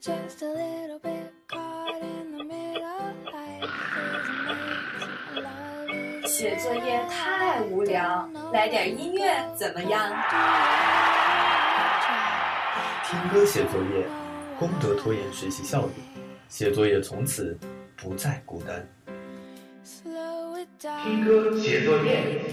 just a little bit caught in the middle. Life is amazing, love is 写作业太无聊，来点音乐怎么样？听歌写作业，功德拖延学习效率，写作业从此不再孤单。slow it down. 听歌写作业。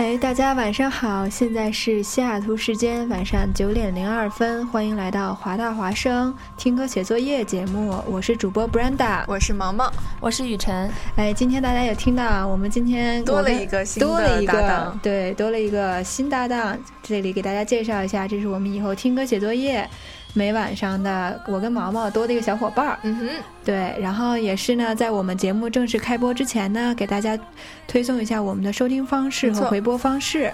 哎，大家晚上好，现在是西雅图时间晚上九点零二分，欢迎来到华大华声听歌写作业节目，我是主播 Brenda。我是毛毛，我是雨辰，哎，今天大家有听到啊，我们今天多了一个新的多了一个搭档对，多了一个新搭档。这里给大家介绍一下，这是我们以后听歌写作业每晚上的我跟毛毛多的一个小伙伴儿。嗯哼，对，然后也是呢，在我们节目正式开播之前呢，给大家推送一下我们的收听方式和回播方式。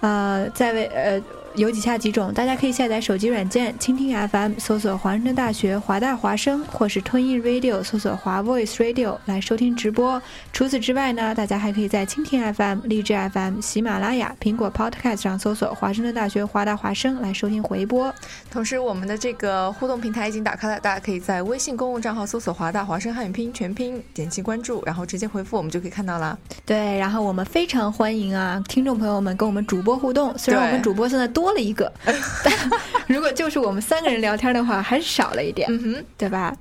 呃，在为呃有以下几种，大家可以下载手机软件蜻蜓 FM，搜索华盛顿大学华大华声，或是 Twin Radio 搜索华 Voice Radio 来收听直播。除此之外呢，大家还可以在蜻蜓 FM、荔枝 FM、喜马拉雅、苹果 Podcast 上搜索华盛顿大学华大华声来收听回播。同时我们的这个互动平台已经打开了，大家可以在微信公共账号搜索“华大华声汉语拼音全拼”，点击关注，然后直接回复，我们就可以看到了。对，然后我们非常欢迎啊，听众朋友们跟我们主播互动。虽然我们主播现在多了一个，但 如果就是我们三个人聊天的话，还是少了一点，嗯哼，对吧？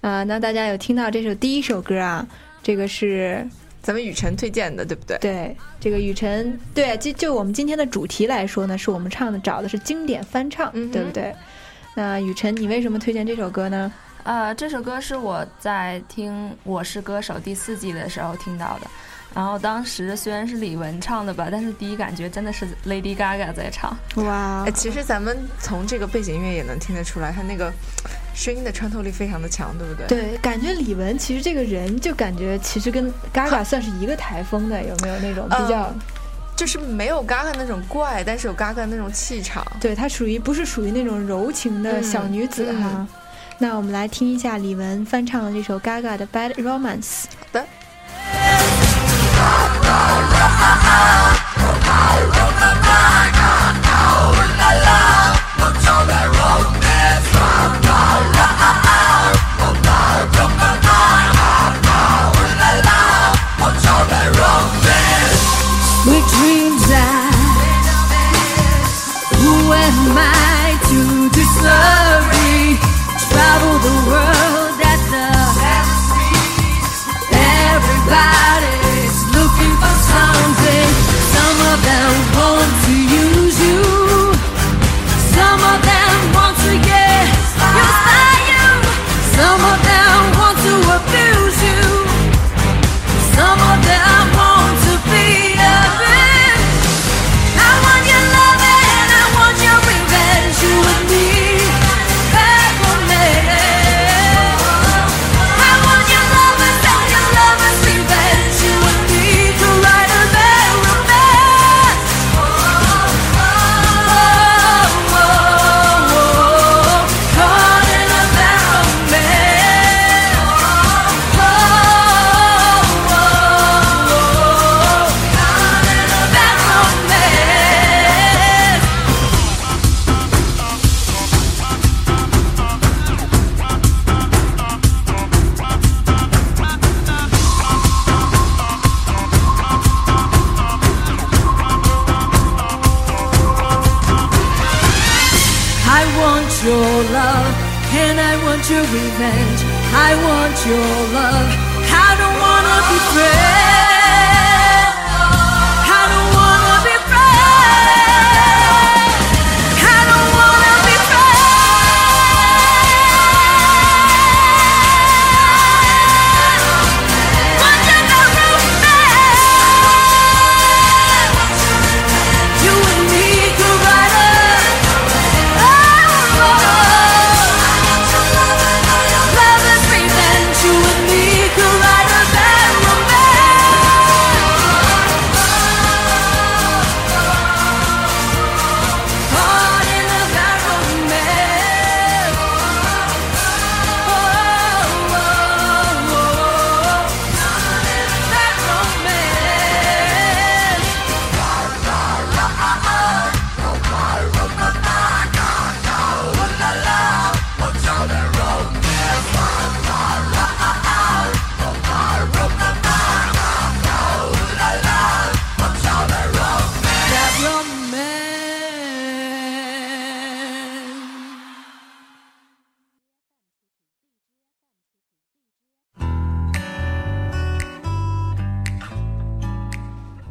呃，那大家有听到这首第一首歌啊？这个是咱们雨辰推荐的，对不对？对这个雨辰，对，就就我们今天的主题来说呢，是我们唱的找的是经典翻唱，嗯对不对？那雨辰，你为什么推荐这首歌呢？呃，这首歌是我在听《我是歌手》第四季的时候听到的。然后当时虽然是李玟唱的吧，但是第一感觉真的是 Lady Gaga 在唱。哇哎，其实咱们从这个背景音乐也能听得出来，她那个声音的穿透力非常的强，对不对？对，感觉李玟其实这个人就感觉其实跟 Gaga 算是一个台风的，有没有那种比较？嗯就是没有 Gaga 那种怪，但是有 Gaga 那种气场。对，她属于不是属于那种柔情的小女子嗯哈。嗯那我们来听一下李玟翻唱的这首 Gaga 的《Bad Romance》。好的。From the road, that's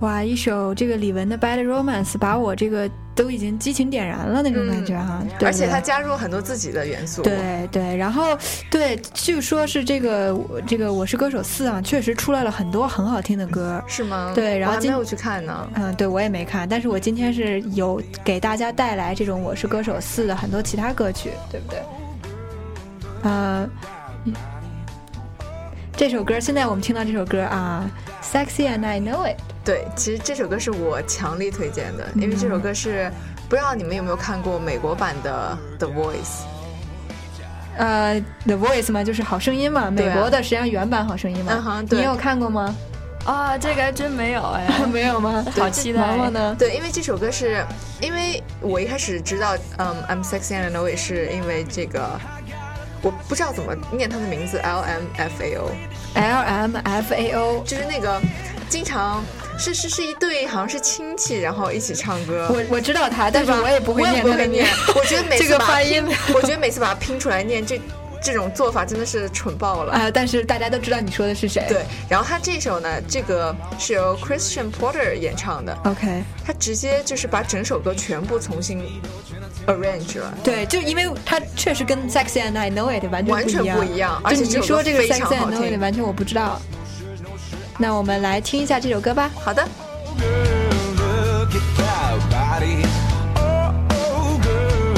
哇，一首这个李玟的《Bad Romance》把我这个都已经激情点燃了那种感觉哈、对而且对他加入了很多自己的元素。对对，然后对，据说是这个这个《我是歌手四》啊，确实出来了很多很好听的歌。是吗？对然后今我还没有去看呢。嗯，对我也没看，但是我今天是有给大家带来这种《我是歌手四》的很多其他歌曲，对不对？呃，这首歌现在我们听到这首歌啊，《Sexy and I Know It》。对，其实这首歌是我强力推荐的，因为这首歌是不知道你们有没有看过美国版的《The Voice》。呃，《The Voice》嘛，就是好声音嘛，美国的实际上原版好声音嘛。嗯哼对你有看过吗？啊，这个还真没有哎，没有吗？好期待毛毛呢？对，因为这首歌是因为我一开始知道，嗯，I'm sexy and I know it 是因为这个，我不知道怎么念它的名字，L M F A O，L M F A O，就是那个经常是是是一对好像是亲戚，然后一起唱歌。我我知道他，但是我也不会我也念不会念。我觉得每这个次把它发音我觉得每次把它拼出来念，这这种做法真的是蠢爆了。啊、但是大家都知道你说的是谁。对，然后他这首呢，这个是由 Christian Porter 演唱的，，OK，他直接就是把整首歌全部重新 arrange 了。对，就因为他确实跟 Sexy and I Know It 完全完全不一样，而且你说这个非 Sexy 常 and 好 I Know It 听完全我不知道。那我们来听一下这首歌吧。好的，Look at that body. Oh, oh, girl,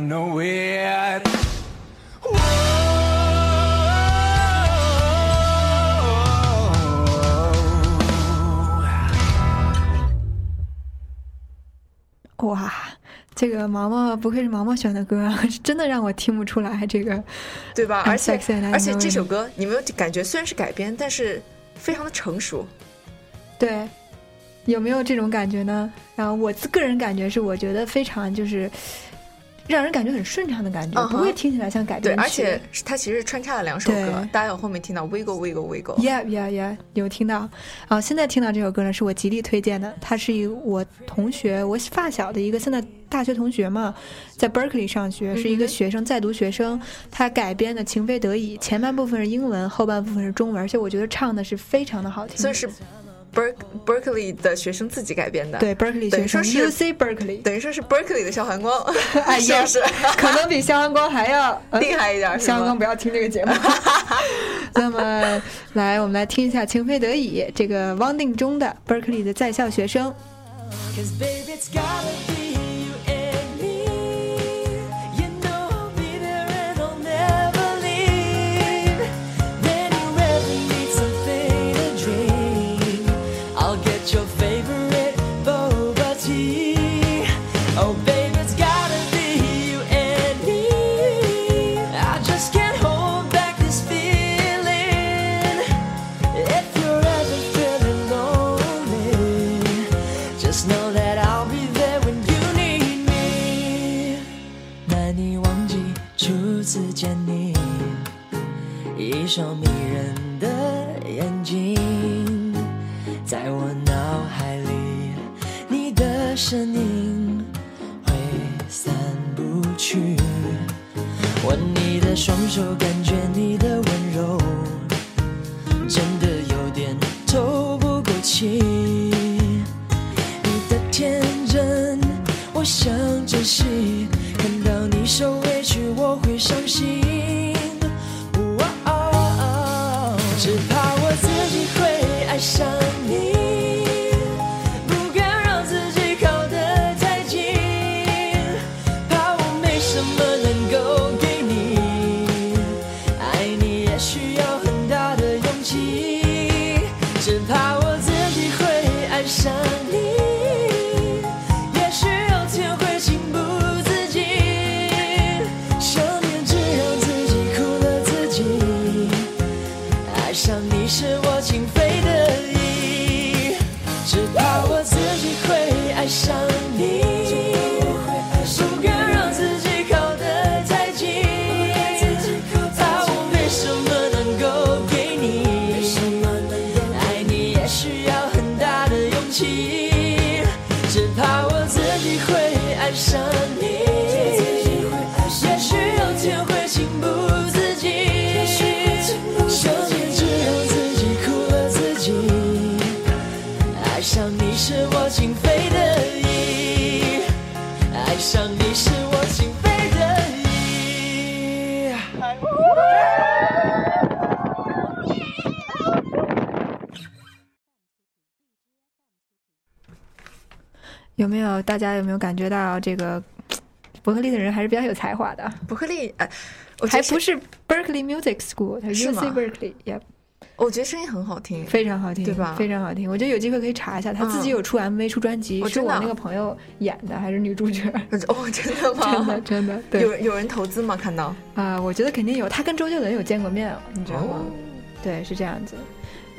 I know it. Whoa. 哇，这个毛毛不愧是毛毛选的歌啊，真的让我听不出来这个。对吧？而且而且这首歌，你们有感觉虽然是改编，但是非常的成熟。对，有没有这种感觉呢？然后我自个人感觉是，我觉得非常就是让人感觉很顺畅的感觉不会听起来像改对，编曲。而且它其实穿插了两首歌，大家有后面听到 wiggle wiggle wiggle。Yeah, yeah, yeah，有听到。啊，现在听到这首歌呢，是我极力推荐的。它是一我同学，我发小的一个现在大学同学嘛，在 Berkeley 上学，是一个学生，在读学生。他改编的《情非得已》，前半部分是英文，后半部分是中文，而且我觉得唱的是非常的好听。所以是 Berk Berkeley 的学生自己改编的。对 Berkeley 学生等于说是，UC Berkeley，等于说是 Berkeley 的肖寒光，哎呀是不是？可能比肖寒光还要、呃厉害一点肖寒光不要听这个节目。那么，来，我们来听一下《情非得已》这个汪定中的 Berkeley 的在校学生。Cause baby, it's gotta be 的双手，大家有没有感觉到这个 伯克利的人还是比较有才华的？伯克利，呃，我还不是 Berkeley Music School，它 UC Berkeley，也我觉得声音很好听。非常好听，对吧非常好听，我觉得有机会可以查一下，他自己嗯有出 MV、出专辑，是我那个朋友演的，还是女主角？哦，真的吗？真的真的，对有有人投资吗？看到啊、我觉得肯定有，他跟周杰伦有见过面，你知道吗？哦对，是这样子。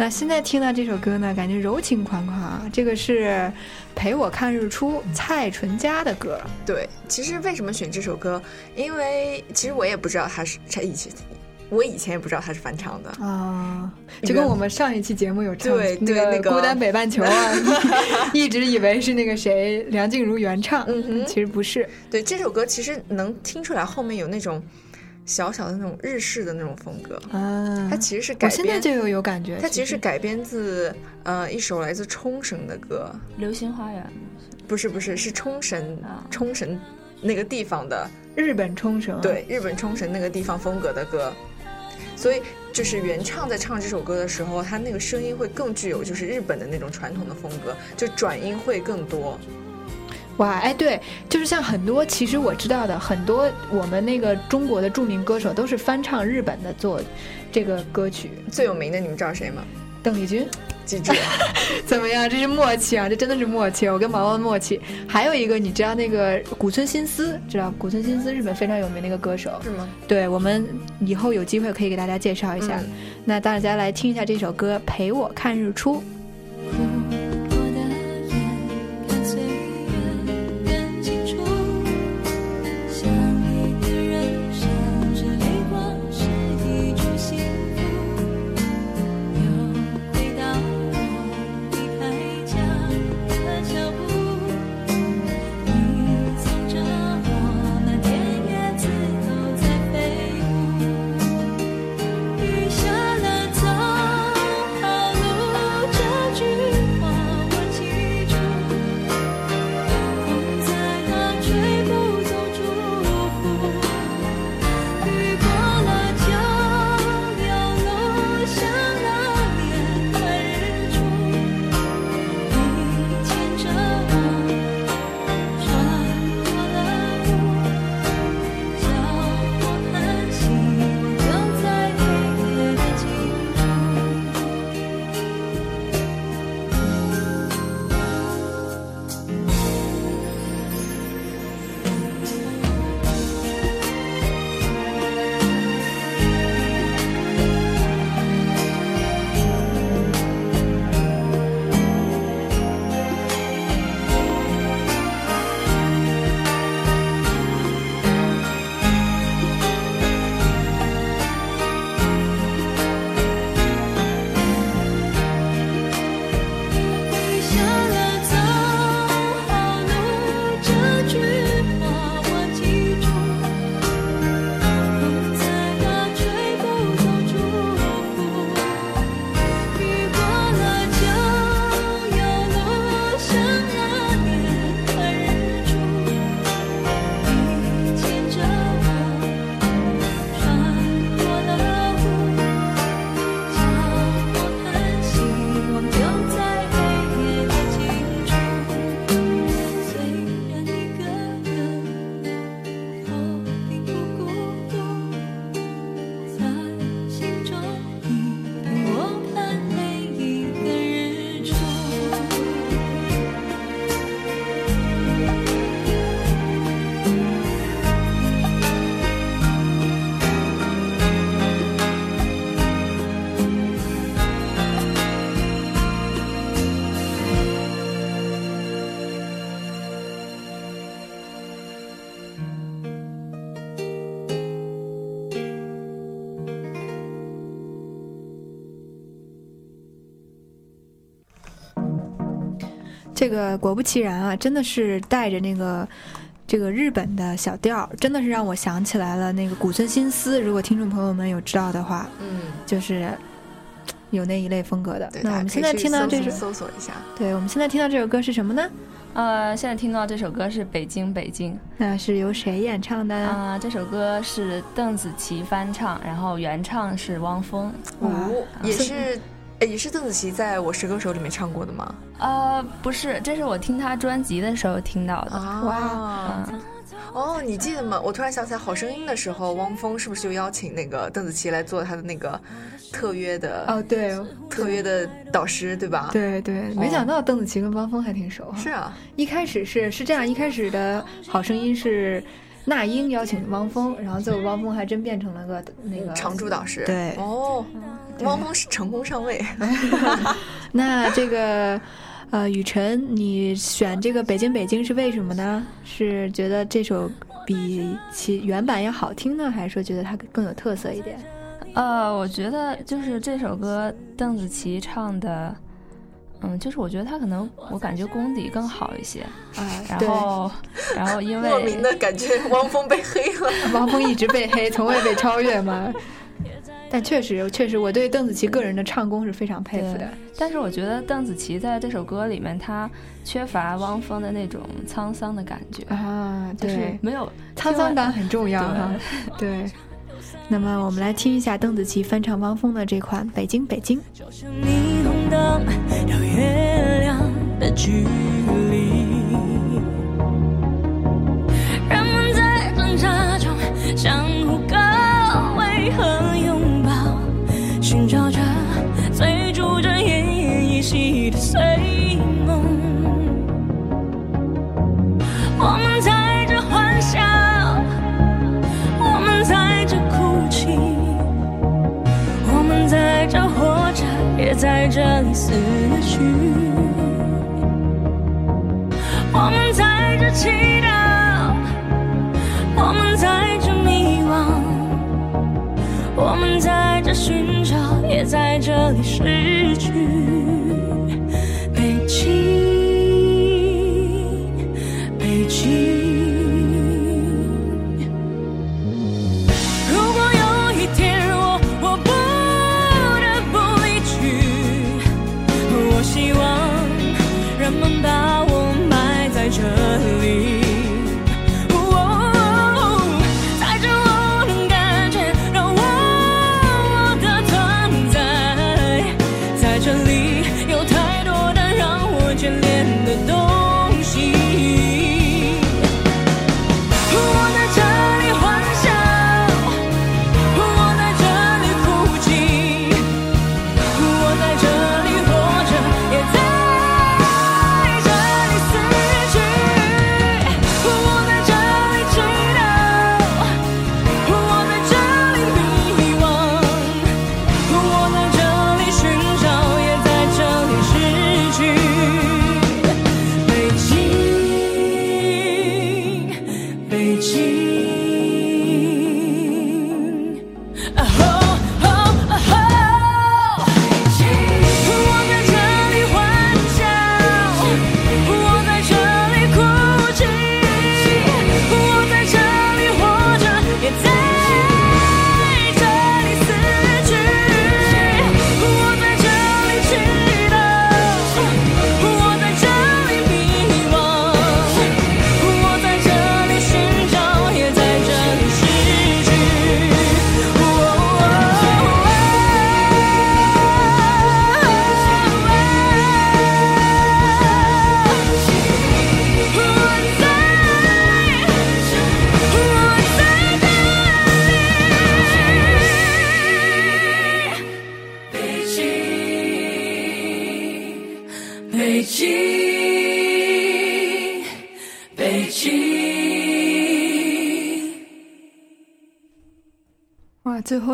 那现在听到这首歌呢，感觉柔情款款啊。这个是《陪我看日出》蔡淳佳的歌。对，其实为什么选这首歌？因为其实我也不知道他是他以前，我以前也不知道他是翻唱的。啊，就跟我们上一期节目有唱对对那那个孤单北半球》啊，一直以为是那个谁梁静茹原唱，嗯哼其实不是。对，这首歌其实能听出来后面有那种小小的那种日式的那种风格。啊，它其实是改我现在编，就有有感觉，它其实是改编自呃一首来自冲绳的歌，流星花园，不是不是是冲绳啊冲绳那个地方的，日本冲绳、啊，对，日本冲绳那个地方风格的歌，所以就是原唱在唱这首歌的时候，他那个声音会更具有就是日本的那种传统的风格，就转音会更多。哇，哎，对，就是像很多其实我知道的很多我们那个中国的著名歌手都是翻唱日本的做这个歌曲。最有名的你们知道谁吗？邓丽君 记住了，怎么样？这是默契啊，这真的是默契，我跟毛毛的默契。还有一个，你知道那个古村新司，知道古村新司日本非常有名的一个歌手。是吗？对我们以后有机会可以给大家介绍一下。嗯那大家来听一下这首歌《陪我看日出》。我个果不其然啊，真的是带着那个这个日本的小调儿，真的是让我想起来了那个古村新司。如果听众朋友们有知道的话，嗯，就是有那一类风格的对。。那我们现在听到这首，搜搜索一下，对我们现在听到这首歌是什么呢？呃，现在听到这首歌是《北京北京》那是由谁演唱的？啊、这首歌是邓紫棋翻唱，然后原唱是汪峰。哇哦，也是，哎也是邓紫棋在我是歌手里面唱过的吗？呃，不是，这是我听她专辑的时候听到的。哇嗯，哦，你记得吗？我突然想起来，《好声音》的时候，汪峰是不是就邀请那个邓紫棋来做他的那个特约的、哦，对特约的导师，对吧？，对对，没想到邓紫棋跟汪峰还挺熟哈。是啊，一开始是是这样，一开始的好声音是那英邀请汪峰，然后最后汪峰还真变成了个那个常驻导师。对哦，汪峰是成功上位。那这个呃，雨辰，你选这个《北京北京》是为什么呢？是觉得这首比其原版要好听呢，还是说觉得它更有特色一点？呃，我觉得就是这首歌邓紫棋唱的，嗯，就是我觉得他可能我感觉功底更好一些。啊，然，后，然后因为莫名的感觉汪峰被黑了。汪峰一直被黑，从未被超越嘛。但确实，确实，我对邓紫棋个人的唱功是非常佩服的。但是我觉得邓紫棋在这首歌里面，她缺乏汪峰的那种沧桑的感觉，啊，就是对，没有沧桑感很重要哈。对。那么我们来听一下邓紫棋翻唱汪峰的这款《北京北京》。就像霓虹灯到月亮的距离，人们在挣扎中相互告慰和拥抱，寻找着追逐着奄奄一息的碎在这里死去。我们在这祈祷，我们在这迷惘，我们在这寻找，也在这里失去。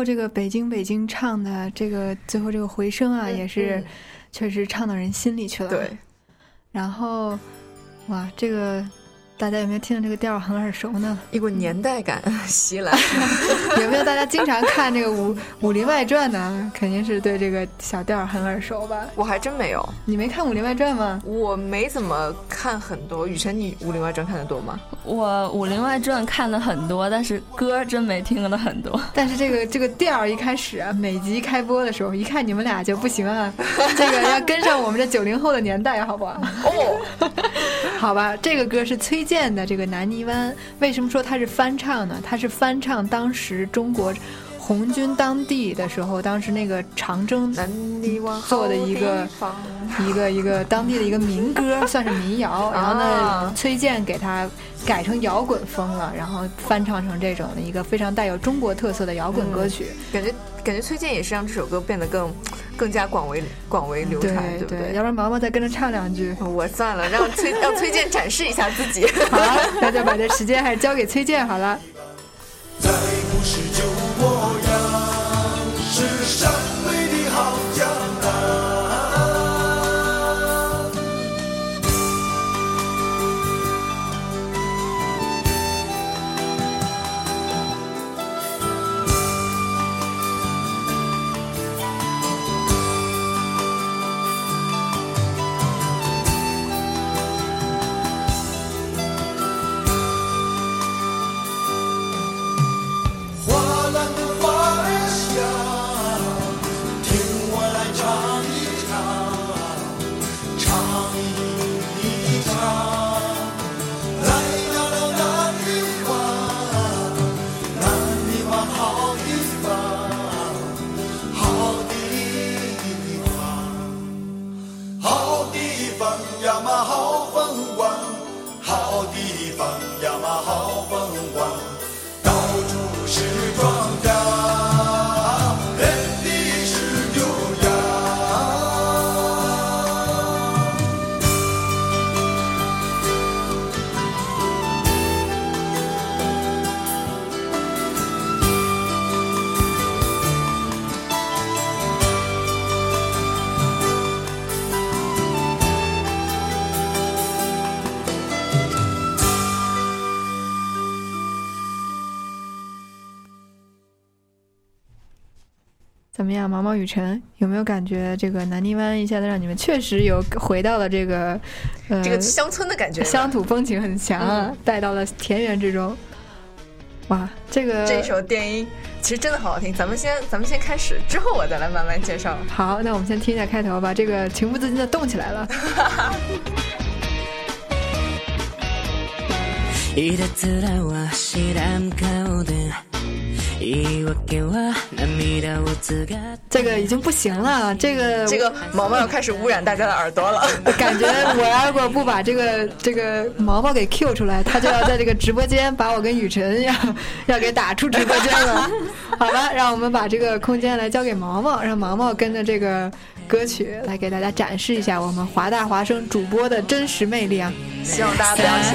这个北京北京唱的这个最后这个回声啊，也是确实唱到人心里去了。对，然后，哇，这个大家有没有听到这个调儿很耳熟呢？一股年代感 袭来。有没有大家经常看这个武《武林外传》呢？肯定是对这个小调儿很耳熟吧？我还真没有，你没看《武林外传》吗？我没怎么看很多。雨辰，你《武林外传》看的多吗？我《武林外传》看的很多，但是歌真没听的很多。但是这个这个调儿一开始啊，每集开播的时候，一看你们俩就不行啊，这个要跟上我们这九零后的年代，好不好？哦，好吧，这个歌是崔建的这个《南泥湾》。为什么说它是翻唱呢？它是翻唱当时中国红军当地的时候，当时那个长征南泥湾做的一个一个一个当地的一个民歌，算是民谣。然后呢啊，崔健给他改成摇滚风了，然后翻唱成这种的一个非常带有中国特色的摇滚歌曲。感觉感觉崔健也是让这首歌变得更更加广为广为流对传，对不对，要不然毛毛再跟着唱两句。我算了，让崔 让崔健展示一下自己。好了，那就把这时间还是交给崔健好了。是山怎么样，毛毛雨辰有没有感觉这个南泥湾一下子让你们确实有回到了这个呃这个乡村的感觉，乡土风情很强啊，带到了田园之中。哇，这个这首电音其实真的好好听。咱们先咱们先开始，之后我再来慢慢介绍。好，那我们先听一下开头吧。这个情不自禁的动起来了。いたずらは知らん顔で言い訳は涙をつがっ这个已经不行了，这个这个毛毛要开始污染大家的耳朵了。感觉我要如果不把这个这个毛毛给 Q 出来，他就要在这个直播间把我跟雨辰要要给打出直播间了。好吧，让我们把这个空间来交给毛毛，让毛毛跟着这个歌曲来给大家展示一下我们华大华生主播的真实魅力啊！希望大家不要嫌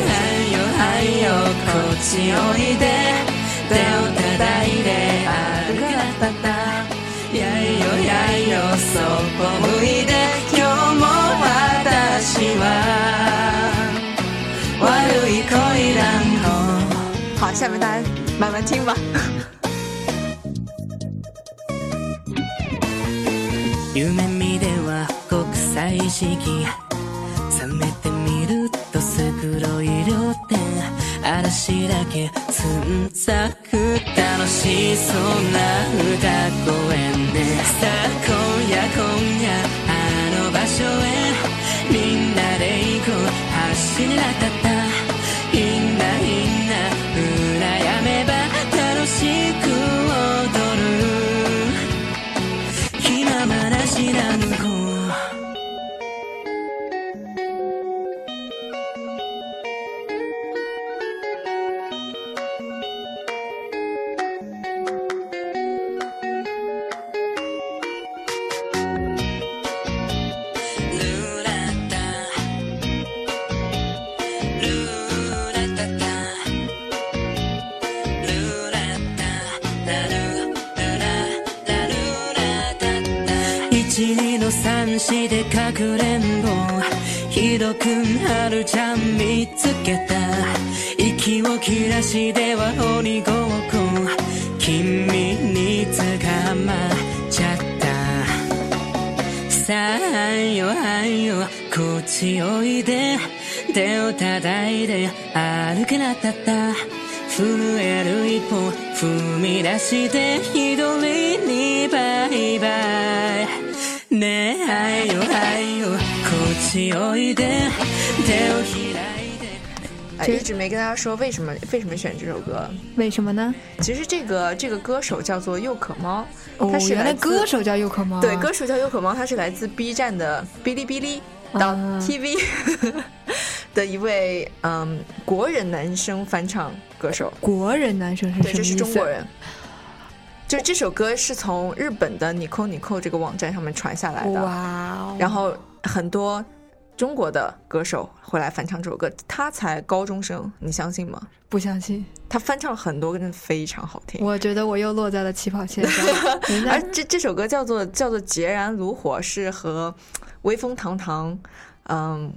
弃。 手を叩いて歩かったったやいよやいよそっぽ向いて今日も私は悪い恋だの好，下面大家慢慢听吧。夢見では国際式覚めてみるとす黒い嵐だけつんざく楽しそうな歌声ね。さあ今夜今夜あの場所へ。みんなで行こう。走りなかった。くれんぼ一井戸くん春ちゃん見つけた。息を切らしては鬼ごっこ君に捕まっちゃった。さあよあよ。こっちおいで。手を叩いて歩けなかった。震える一歩踏み出して一人にバイバイ。一直没跟大家说为什么为什么选这首歌。为什么呢？其实这个这个歌手叫做佑可猫，哦他，是原来歌手叫佑可猫啊。对，歌手叫佑可猫，他是来自 B 站的哔哩哔哩到啊 TV 的一位嗯国人男生翻唱歌手。国人男生是对，这是？中国人。就这首歌是从日本的 Nico Nico 这个网站上面传下来的，哇哦！然后很多中国的歌手会来翻唱这首歌。他才高中生，你相信吗？不相信，他翻唱很多，真的非常好听。我觉得我又落在了起跑线上。而这这首歌叫做叫做《孑然炉火》，是和威风堂堂，嗯，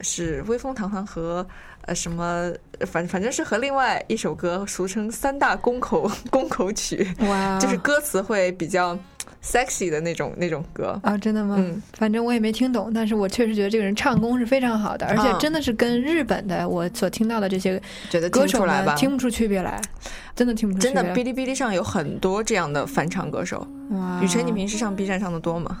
是威风堂堂和呃什么，反反正是和另外一首歌，俗称三大公口公口曲，哇，就是歌词会比较 sexy 的那种那种歌。啊，真的吗？嗯反正我也没听懂，但是我确实觉得这个人唱功是非常好的，而且啊真的是跟日本的我所听到的这些觉得歌手来吧？听不出区别来，真的听不出真的，哔哩哔哩上有很多这样的翻唱歌手。哇，雨辰，你平时上 B 站上的多吗？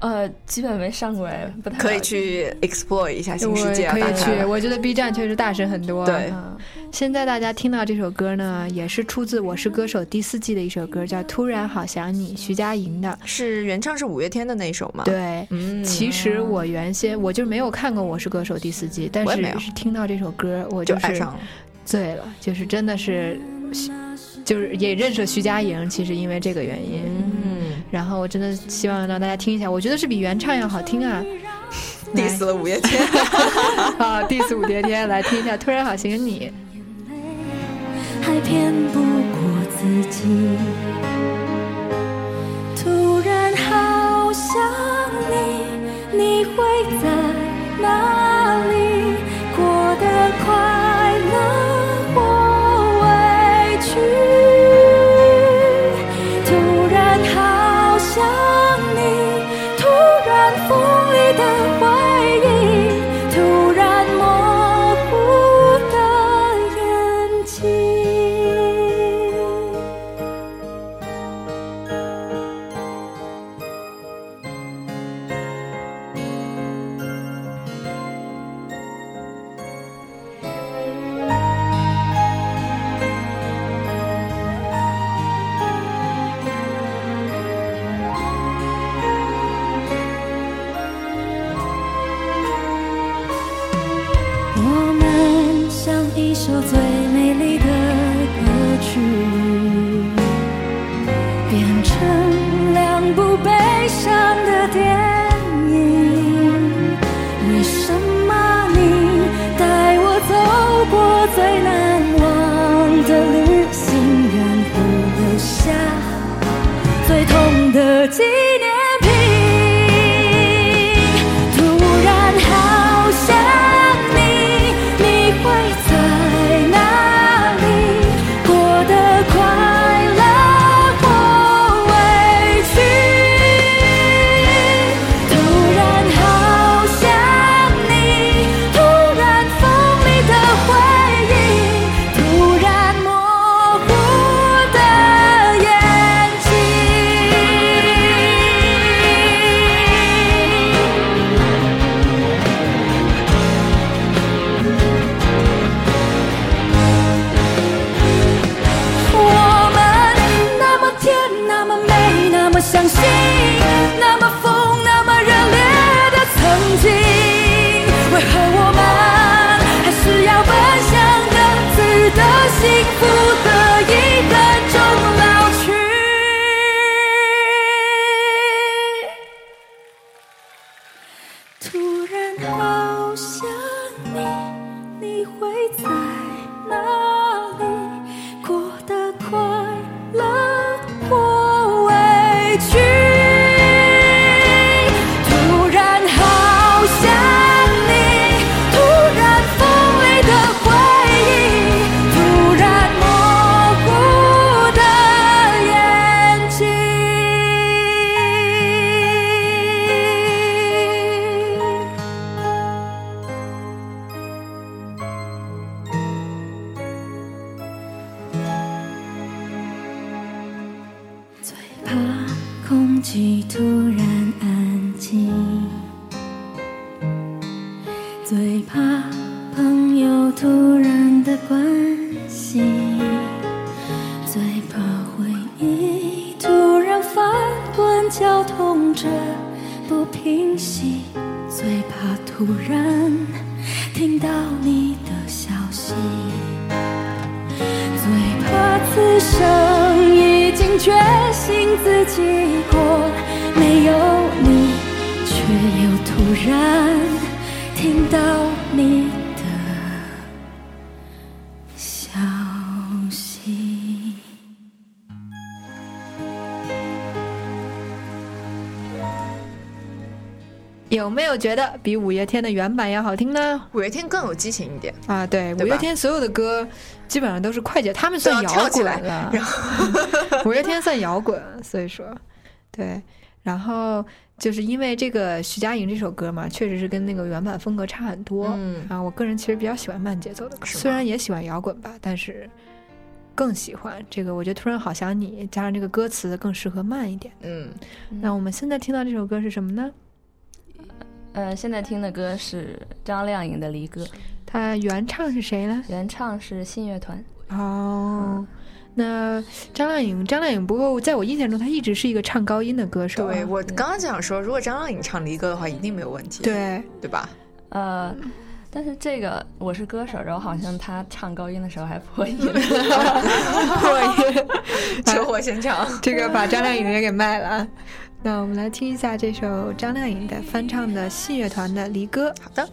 呃，基本没上过哎，不太可以去 explore 一下新我世界啊！可以去，我觉得 B 站确实大神很多。对嗯现在大家听到这首歌呢，也是出自《我是歌手》第四季的一首歌，叫《突然好想你》，徐佳莹的。是原唱是五月天的那首吗？，对，嗯，其实我原先我就没有看过《我是歌手》第四季，但是是听到这首歌，我就是爱上了。醉了，就是真的是，就是也认识了徐佳莹，其实因为这个原因。嗯，然后我真的希望让大家听一下，我觉得是比原唱要好听啊。diss 了五月天。啊，diss 五月天，来听一下《突然好想你》。还骗不过自己。突然好想你，你会在哪里？过得快首最美丽的歌曲，觉得比五月天的原版要好听呢？五月天更有激情一点，啊，对，对五月天所有的歌基本上都是快节，他们算摇起来滚了，然后 五月天算摇滚，所以说，对，然后就是因为这个徐佳莹这首歌嘛，确实是跟那个原版风格差很多。嗯啊，我个人其实比较喜欢慢节奏的歌，虽然也喜欢摇滚吧，但是更喜欢这个。我觉得突然好想你，加上这个歌词更适合慢一点。嗯，那我们现在听到这首歌是什么呢？呃，现在听的歌是张靓颖的《离歌》，它原唱是谁呢？原唱是信乐团。哦，那张靓颖，张靓颖不过在我印象中，她一直是一个唱高音的歌手啊。对我刚刚想说，如果张靓颖唱离歌的话，一定没有问题，对，对吧？呃，但是这个我是歌手，然后好像他唱高音的时候还破音。破音，车祸现场，这个把张靓颖也给卖了啊。那我们来听一下这首张靓颖的翻唱的信乐团的《离歌》。好的，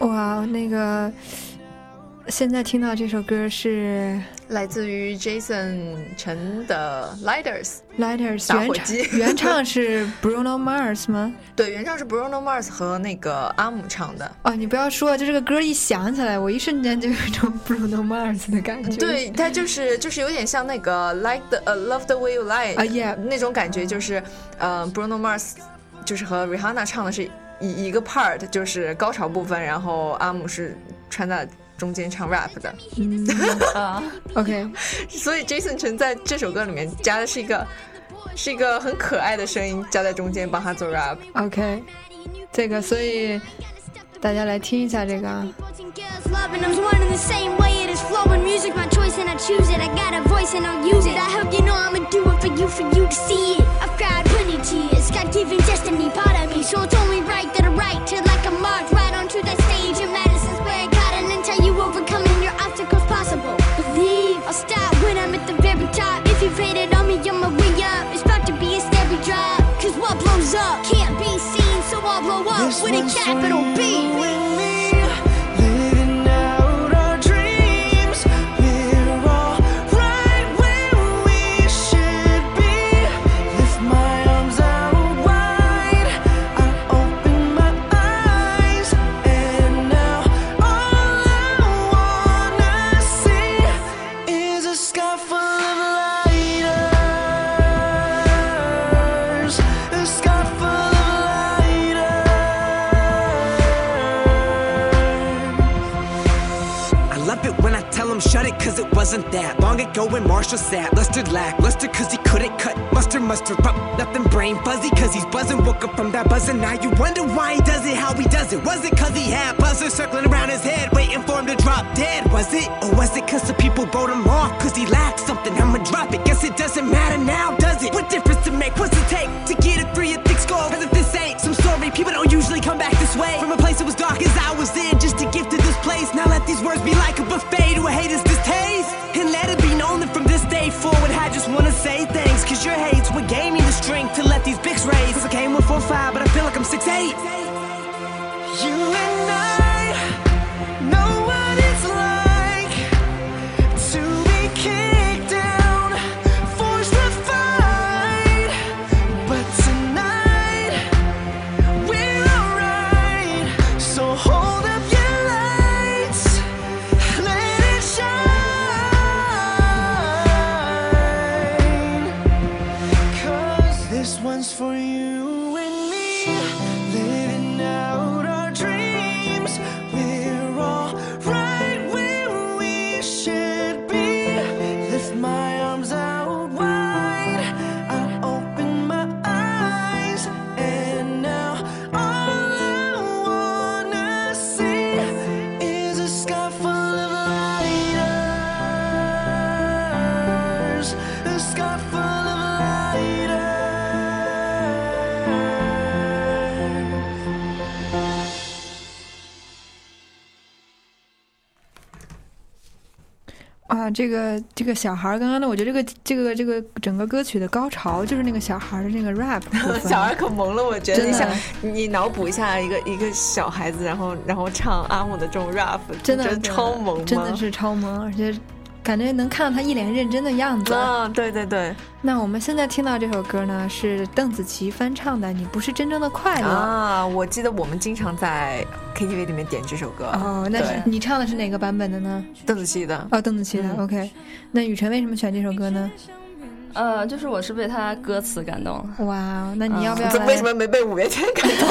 哇，那个现在听到这首歌是来自于 Jason 陈的 Lighters，Lighters 原唱打火机，原唱是 Bruno Mars 吗？对，原唱是 Bruno Mars 和那个阿姆唱的。哦，你不要说，就这个歌一响起来，我一瞬间就有一种 Bruno Mars 的感觉。对，它就是就是有点像那个 Like the 呃 Love the Way You Lie 啊，Yeah 那种感觉，就是呃 Bruno Mars 就是和 Rihanna 唱的是一一个 part，就是高潮部分，然后阿姆是穿在中间唱 rap 的，嗯啊，，OK，所以 Jason 陈在这首歌里面加的是一个是一个很可爱的声音加在中间帮他做 rap。OK，这个，所以大家来听一下这个啊。Girls loving, I'm one in the same way. It is flowing music, my choice, and I choose it. I got a voice and I'll use it. I hope you know I'ma do it for you, for you to see it. I've cried plenty tears, God given destiny, part of me. So it's only right that I write to like a march right onto that stage in Madison Square Garden and tell you overcoming your obstacles possible. Believe I'll stop when I'm at the very top. If you've hated on me, on my way up. It's about to be a steady drop. Cause what blows up can't be seen, so I'll blow up This with a capital B. ago when Marshall sat luster cause he couldn't cut mustard mustard up. Nothing brain fuzzy cause he's buzzing. Woke up from that buzzing. Now you wonder why he does it how he does it. Was it cause he had buzzers circling around his head waiting for him to drop dead? Was it or was it cause the people wrote him off? Cause he lacked something I'ma drop it. Guess it doesn't matter now does it? What difference to make? What's it take to get a three a thick skull cause if this ain't some story people don't usually come back this way. From a 啊，这个这个小孩儿刚刚的，我觉得这个这个这个整个歌曲的高潮就是那个小孩儿的那个 rap 小孩可萌了，我觉得。真的你想，你脑补一下一个一个小孩子，然后然后唱阿姆的这种 rap，真的超萌？真的是超萌，而且感觉能看到他一脸认真的样子。啊，对对对那我们现在听到这首歌呢，是邓紫棋翻唱的《你不是真正的快乐》。啊！我记得我们经常在 KTV 里面点这首歌。哦，那是你唱的是哪个版本的呢？邓紫棋的。哦，邓紫棋的。嗯 OK，那雨辰为什么选这首歌呢？呃，就是我是被他歌词感动了。哇，那你要不要来？为什么没被五月天感动？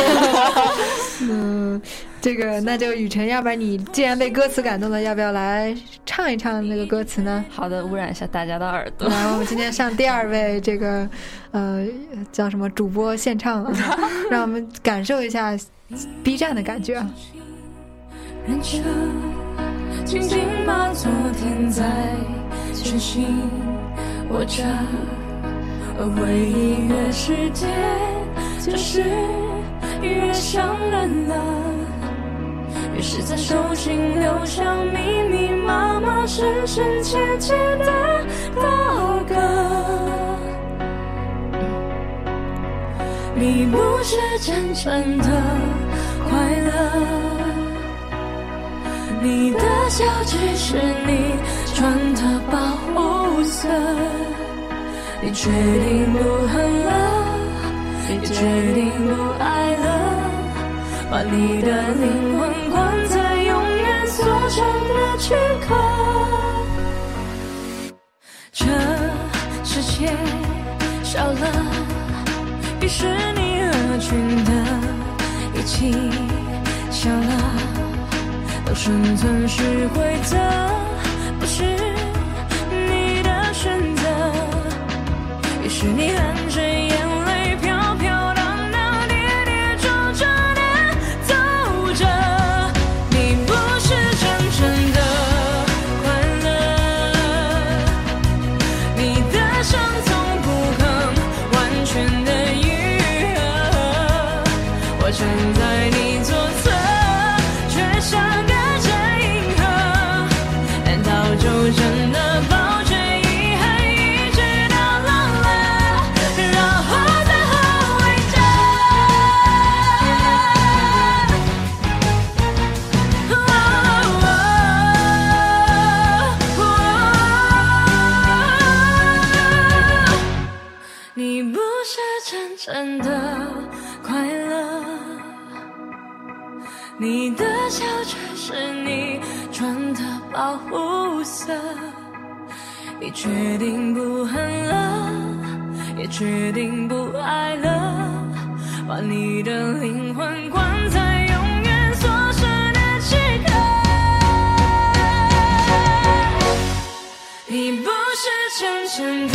嗯，这个那就雨辰，要不然你既然被歌词感动了，要不要来唱一唱那个歌词呢？好的，污染一下大家的耳朵。来，我们今天上第二位 这个呃叫什么主播献唱了，让我们感受一下 B 站的感觉啊。认真，紧紧把昨天在全心握着，而回忆越是甜，就是越伤人了。越是在手心留下密密麻麻、深深浅浅的刀割。你不是真正的快乐。你的笑只是你穿的保护色，你决定不恨了，也决定不爱了，把你的灵魂关在永远锁上的躯壳。这世界少了，于是你合群的一起笑了。都生存是规则，于是你决定不恨了，也决定不爱了，把你的灵魂关在永远锁上的躯壳。你不是真正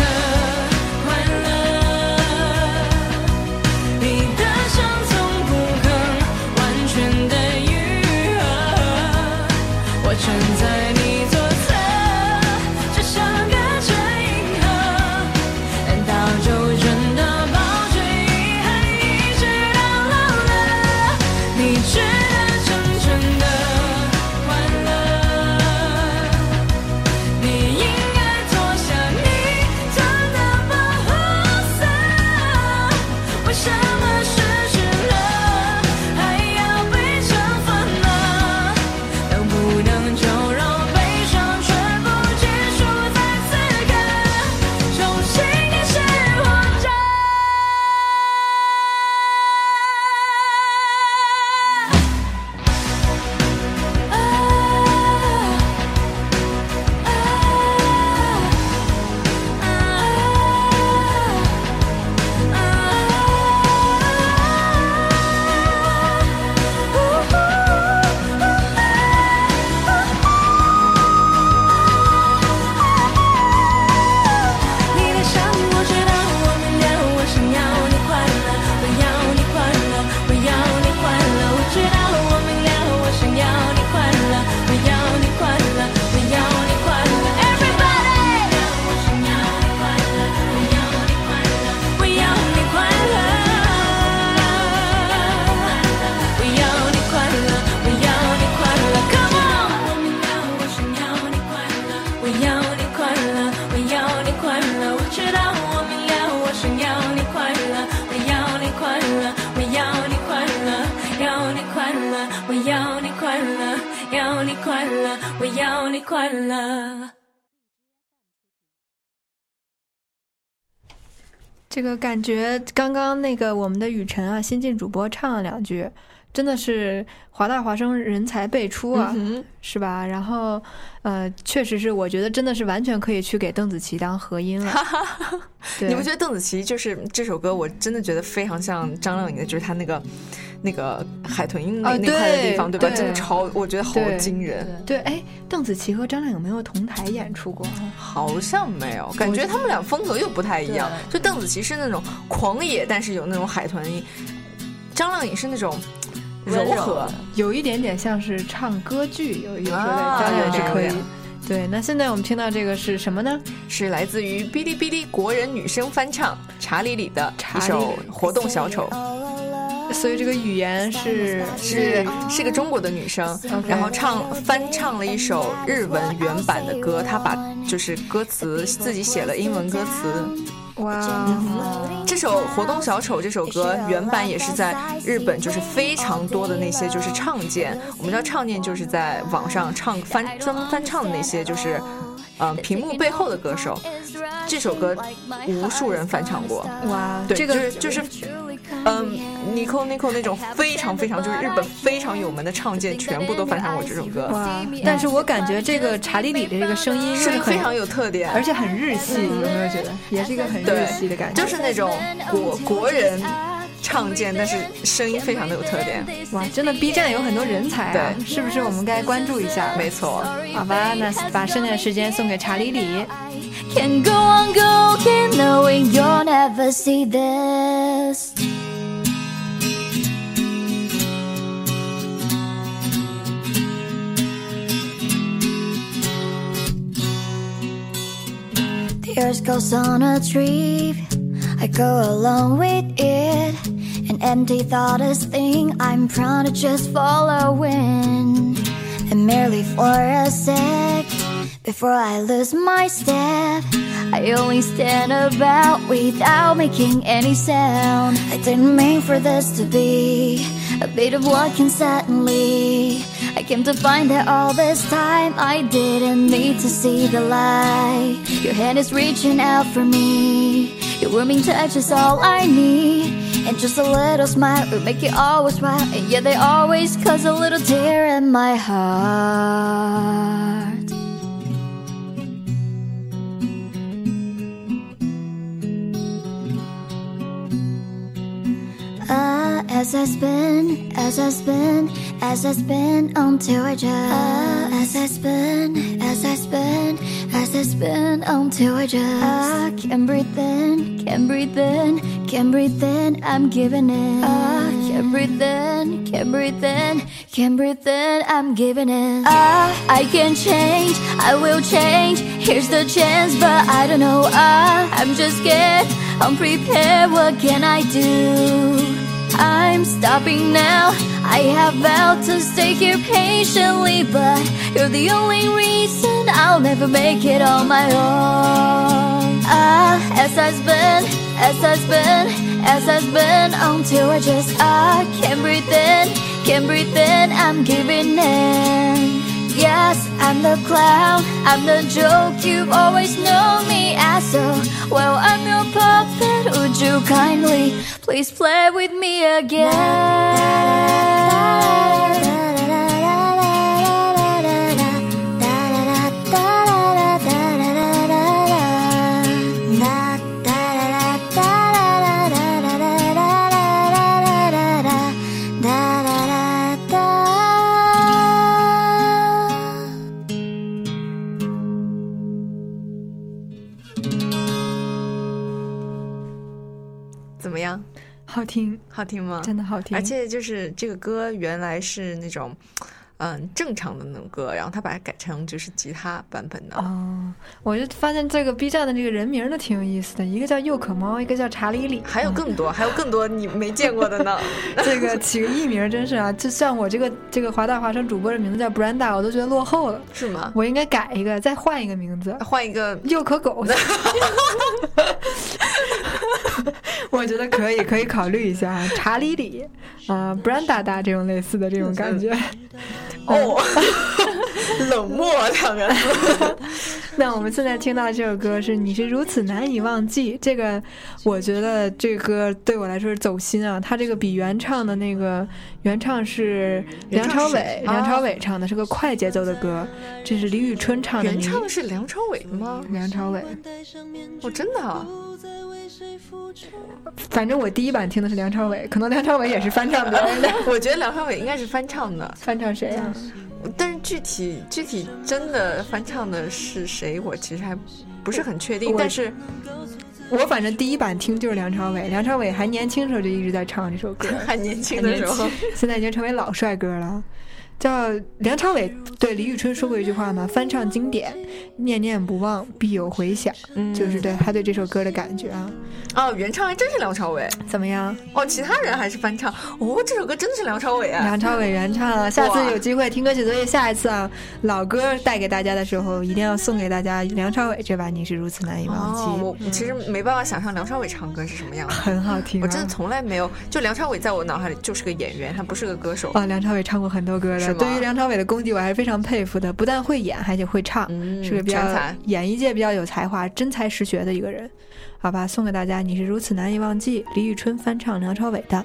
要你快乐，要你快乐，我要你快乐。这个感觉，刚刚那个我们的雨辰啊，新晋主播唱了两句，真的是华大华生人才辈出啊，嗯是吧？然后，呃，确实是，我觉得真的是完全可以去给邓紫棋当和音了。对你不觉得邓紫棋就是这首歌？我真的觉得非常像张靓颖的，就是她那个那个海豚音那、啊那块的地方，对吧？对真的超，我觉得好惊人。对，哎，邓紫棋和张靓颖没有同台演出过啊？好像没有，感觉他们俩风格又不太一样。就邓紫棋是那种狂野，但是有那种海豚音；张靓颖是那种柔和。有一点点像是唱歌剧，有有时候啊张靓颖是可以。对，那现在我们听到这个是什么呢？是来自于哔哩哔哩国人女声翻唱《查理里》的一首《活动小丑》。所以这个语言是是是个中国的女生然后唱翻唱了一首日文原版的歌，她把就是歌词自己写了英文歌词。哇，这首《活动小丑》这首歌原版也是在日本，就是非常多的那些就是唱见，我们知道唱见就是在网上唱翻专门翻唱的那些就是，呃，屏幕背后的歌手。这首歌无数人翻唱过，哇，对，这个就是就是，嗯，Nico Nico 那种非常非常就是日本非常有名的唱见，全部都翻唱过这首歌，哇，但是我感觉这个查理里的这个声音是非常有特点，而且很日系，有没有觉得？也是一个很日系的感觉，就是那种国国人唱见，但是声音非常的有特点。哇，真的 B 站有很多人才啊，对是不是我们该关注一下？没错，好吧，那把剩下的时间送给查理里。Can go on going, knowing you'll never see this. Tears goes on a trip. I go along with it. An empty thoughtless thing I'm proud to just follow in. And merely for a sec, before I lose my step, I only stand about without making any sound. I didn't mean for this to be a bit of luck, and suddenly I came to find that all this time I didn't need to see the light. Your hand is reaching out for me. Your warming touch is all I need. And just a little smile will make it always right. And yeah, they always cause a little tear in my heart. Ah, as I spin, as I spin, as I spin until I just. Ah, as I spin, as I spin, as I spin until I just. Ah, can't breathe in, can't breathe in, can't breathe in. I'm giving in. Ah, can't breathe in, can't breathe in, can't breathe in. I'm giving in. Ah, I can change, I will change. Here's the chance, but I don't know. Ah, I'm just scared, unprepared. What can I do? I'm stopping now. I have vowed to stay here patiently, but you're the only reason I'll never make it on my own. Ah, as I spin, as I spin, as I've spin until I just ah can't breathe in, can't breathe in. I'm giving in. Yes, I'm the clown, I'm the joke you've always known me as. So, well, I'm your puppet. Would you kindly please play with me again? 好听，好听吗？真的好听，而且就是这个歌原来是那种，嗯，正常的那种歌，然后他把它改成就是吉他版本的。哦，我就发现这个 B 站的这个人名都挺有意思的，一个叫幼可猫，一个叫查理里，还有更多，还有更多你没见过的呢。这个起个艺名真是啊，就像我这个这个华大华生主播的名字叫 Branda，我都觉得落后了，是吗？我应该改一个，再换一个名字，换一个幼可狗。我觉得可以，可以考虑一下啊，查理里，啊、b r a n d a 大这种类似的这种感觉。哦，冷漠两个字。那我们现在听到的这首歌是《你是如此难以忘记》，这个我觉得这歌对我来说是走心啊。它这个比原唱的那个原唱是梁朝伟，梁朝伟唱的是个快节奏的歌，这是李宇春唱的。原你唱是梁朝伟吗？梁朝伟，哦，真的啊。反正我第一版听的是梁朝伟，可能梁朝伟也是翻唱别人的。我觉得梁朝伟应该是翻唱的，翻唱谁啊？但是具体具体真的翻唱的是谁，我其实还不是很确定。但是我反正第一版听就是梁朝伟，梁朝伟还年轻时候就一直在唱这首歌，还年轻的时候，现在已经成为老帅哥了。叫梁朝伟对李宇春说过一句话嘛，翻唱经典，念念不忘，必有回响，嗯就是对他对这首歌的感觉啊。哦，原唱还真是梁朝伟。怎么样？哦，其他人还是翻唱。哦，这首歌真的是梁朝伟啊！梁朝伟原唱啊，下次有机会听歌写作业，下一次啊，老歌带给大家的时候，一定要送给大家梁朝伟这把你是如此难以忘记，哦，我其实没办法想象梁朝伟唱歌是什么样的。很好听、啊。我真的从来没有，就梁朝伟在我脑海里就是个演员，他不是个歌手。啊，梁朝伟唱过很多歌的。是对于梁朝伟的功底，我还是非常佩服的，不但会演，而且会唱，嗯是个比较演艺界比较有才华、真才实学的一个人。好吧，送给大家，你是如此难以忘记，李宇春翻唱梁朝伟的。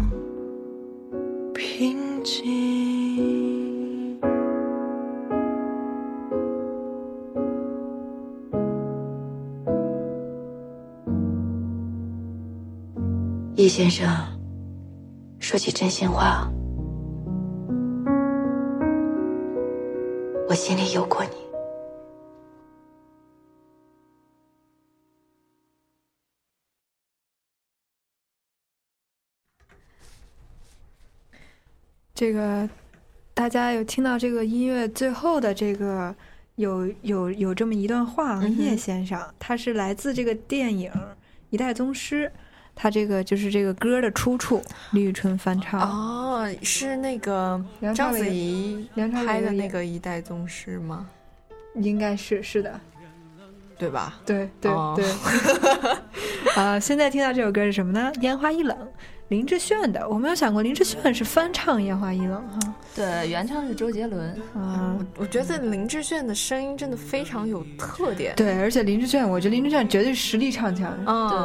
先生，说起真心话，我心里有过你。这个大家有听到这个音乐最后的这个有有有这么一段话啊，嗯叶先生，他是来自这个电影《一代宗师》，他这个就是这个歌的出处，李宇春翻唱。哦，是那个章子怡梁朝伟拍的那个《一代宗师》吗？应该是是的，对吧？对对、哦对。啊、现在听到这首歌是什么呢？烟花易冷，林志炫的。我没有想过林志炫是翻唱《烟花易冷》哈。对，原唱是周杰伦。啊、我觉得林志炫的声音真的非常有特点。对，而且林志炫，我觉得林志炫绝对实力唱强。嗯，对，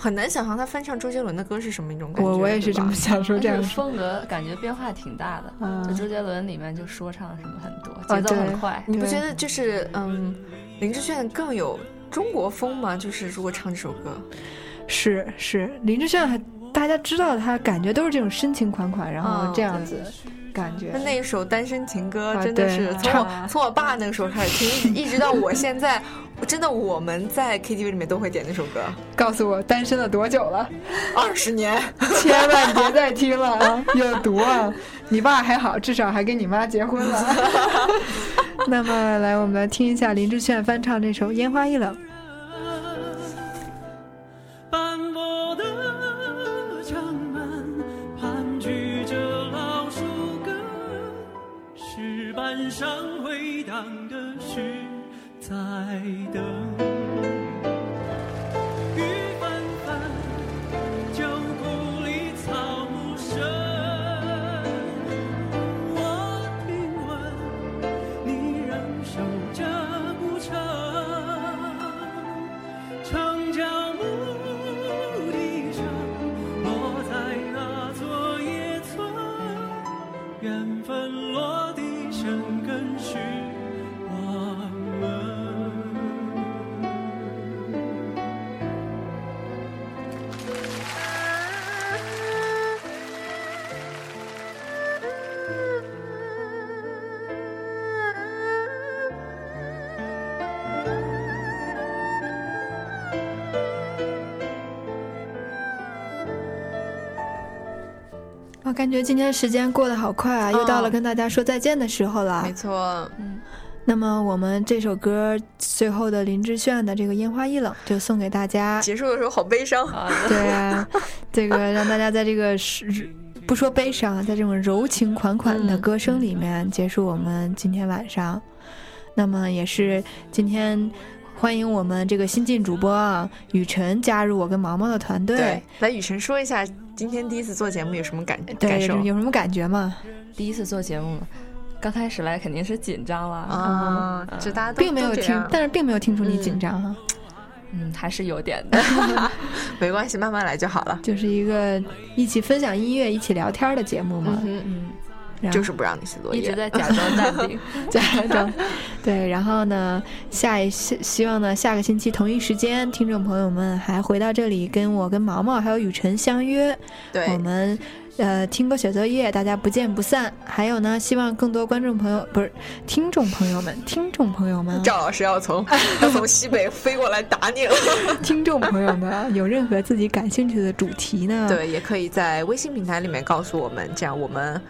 很难想象他翻唱周杰伦的歌是什么一种感觉。我我也是这么想说，这样但是说。风格感觉变化挺大的。嗯就周杰伦里面就说唱什么很多，啊节奏很对快。你不觉得就是嗯，林志炫更有中国风吗？就是如果唱这首歌，是是，林志炫还大家知道他，感觉都是这种深情款款，然后嗯这样子感觉那。那一首《单身情歌》啊真的是从我从我爸那个时候开始听，一直一直到我现在，真的我们在 KTV 里面都会点那首歌，告诉我单身了多久了？二十年。千万别再听了啊，有毒啊！你爸还好，至少还跟你妈结婚了。那么，来，我们来听一下林志炫翻唱这首《烟花易冷》。上回荡的是在等。我感觉今天时间过得好快啊，又到了嗯跟大家说再见的时候了。没错，嗯那么我们这首歌最后的林志炫的这个《烟花易冷》就送给大家。结束的时候好悲伤啊。对啊，这个让大家在这个是不说悲伤啊，在这种柔情款款的歌声里面结束我们今天晚上。那么也是今天欢迎我们这个新晋主播啊，雨辰加入我跟毛毛的团队。对，来雨辰说一下今天第一次做节目有什么感对，感受有什么感觉吗？第一次做节目，刚开始来肯定是紧张了啊嗯这大家都并没有听但是并没有听出你紧张哈、嗯，还是有点的。没关系，慢慢来就好了。就是一个一起分享音乐、一起聊天的节目嘛。嗯嗯，就是不让你写作业，一直在假装淡定。假装 对，然后呢，下一希希望呢，下个星期同一时间，听众朋友们还回到这里，跟我跟毛毛还有雨辰相约，对我们。呃，听歌写作业，大家不见不散。还有呢，希望更多观众朋友不是听众朋友们，听众朋友们，赵老师要从要从西北飞过来打你了。听众朋友们，有任何自己感兴趣的主题呢？对，也可以在微信平台里面告诉我们，这样我们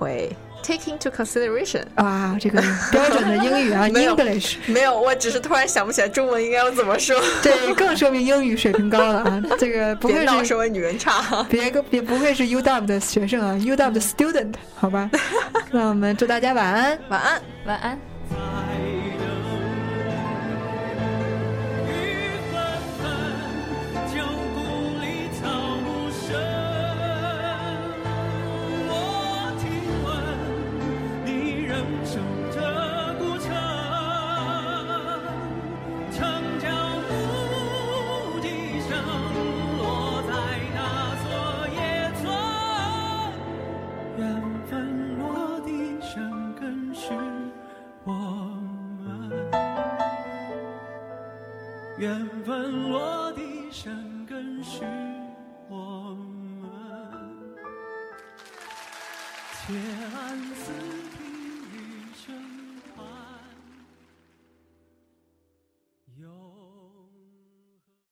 会 take into consideration。啊，这个标准的英语啊，English，没有，我只是突然想不起来中文应该要怎么说。这更说明英语水平高了啊！这个不别愧是说我女人差。别个别不愧是 UW 的学生啊，UW 的 student，好吧？那我们祝大家晚安，晚安，晚安。缘分落地生